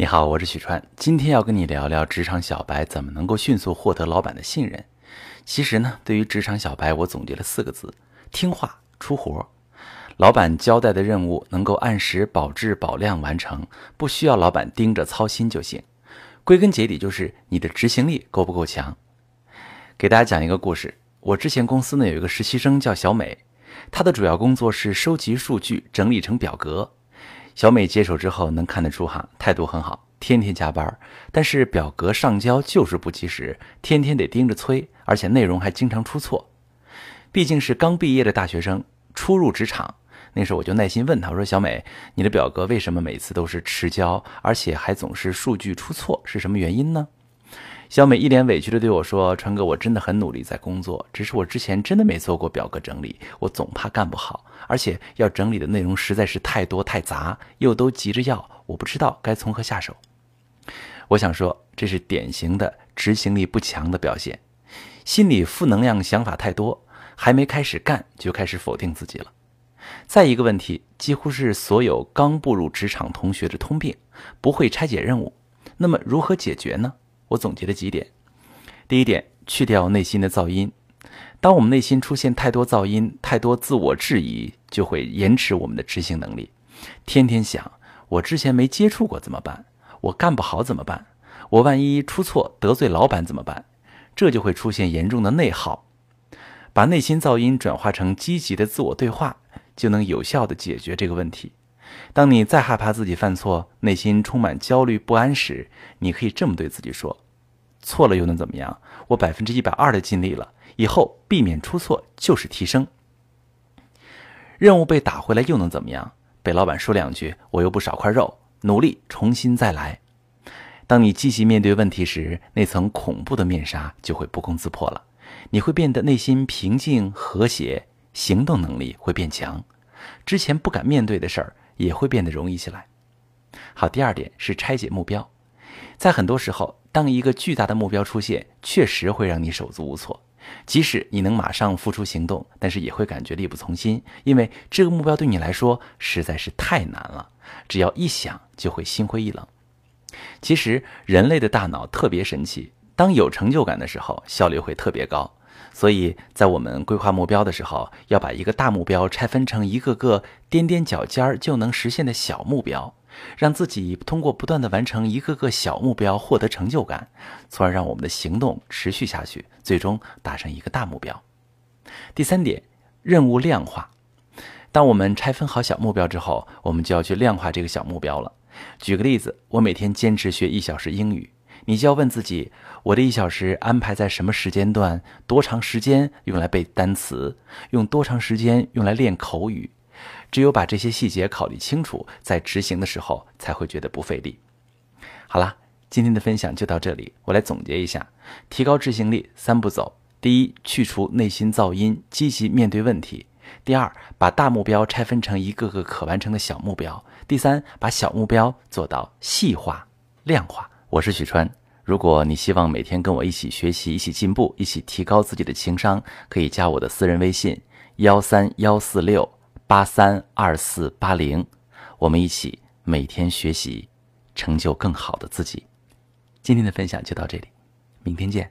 你好，我是许川，今天要跟你聊聊职场小白怎么能够迅速获得老板的信任。其实呢，对于职场小白，我总结了四个字：听话、出活。老板交代的任务能够按时保质保量完成，不需要老板盯着操心就行。归根结底就是你的执行力够不够强。给大家讲一个故事，我之前公司呢有一个实习生叫小美，她的主要工作是收集数据，整理成表格。小美接手之后，能看得出哈，态度很好，天天加班，但是表格上交就是不及时，天天得盯着催，而且内容还经常出错。毕竟是刚毕业的大学生，初入职场，那时候我就耐心问他，我说：“小美，你的表格为什么每次都是迟交，而且还总是数据出错，是什么原因呢？”小美一脸委屈地对我说：“川哥，我真的很努力在工作，只是我之前真的没做过表格整理，我总怕干不好，而且要整理的内容实在是太多太杂，又都急着要，我不知道该从何下手。”我想说，这是典型的执行力不强的表现，心里负能量想法太多，还没开始干就开始否定自己了。再一个问题，几乎是所有刚步入职场同学的通病，不会拆解任务。那么如何解决呢？我总结了几点：第一点，去掉内心的噪音。当我们内心出现太多噪音、太多自我质疑，就会延迟我们的执行能力。天天想，我之前没接触过怎么办？我干不好怎么办？我万一出错得罪老板怎么办？这就会出现严重的内耗。把内心噪音转化成积极的自我对话，就能有效的解决这个问题。当你再害怕自己犯错，内心充满焦虑不安时，你可以这么对自己说：“错了又能怎么样？我百分之一百二的尽力了，以后避免出错就是提升。任务被打回来又能怎么样？被老板说两句，我又不少块肉，努力重新再来。”当你积极面对问题时，那层恐怖的面纱就会不攻自破了，你会变得内心平静和谐，行动能力会变强，之前不敢面对的事儿。也会变得容易起来。好，第二点是拆解目标。在很多时候，当一个巨大的目标出现，确实会让你手足无措。即使你能马上付出行动，但是也会感觉力不从心，因为这个目标对你来说实在是太难了。只要一想，就会心灰意冷。其实，人类的大脑特别神奇，当有成就感的时候，效率会特别高。所以在我们规划目标的时候，要把一个大目标拆分成一个个踮踮脚尖儿就能实现的小目标，让自己通过不断的完成一个个小目标获得成就感，从而让我们的行动持续下去，最终达成一个大目标。第三点，任务量化。当我们拆分好小目标之后，我们就要去量化这个小目标了。举个例子，我每天坚持学一小时英语。你就要问自己：我的一小时安排在什么时间段？多长时间用来背单词？用多长时间用来练口语？只有把这些细节考虑清楚，在执行的时候才会觉得不费力。好了，今天的分享就到这里。我来总结一下：提高执行力三步走：第一，去除内心噪音，积极面对问题；第二，把大目标拆分成一个个可完成的小目标；第三，把小目标做到细化、量化。我是许川。如果你希望每天跟我一起学习、一起进步、一起提高自己的情商，可以加我的私人微信：幺三幺四六八三二四八零。我们一起每天学习，成就更好的自己。今天的分享就到这里，明天见。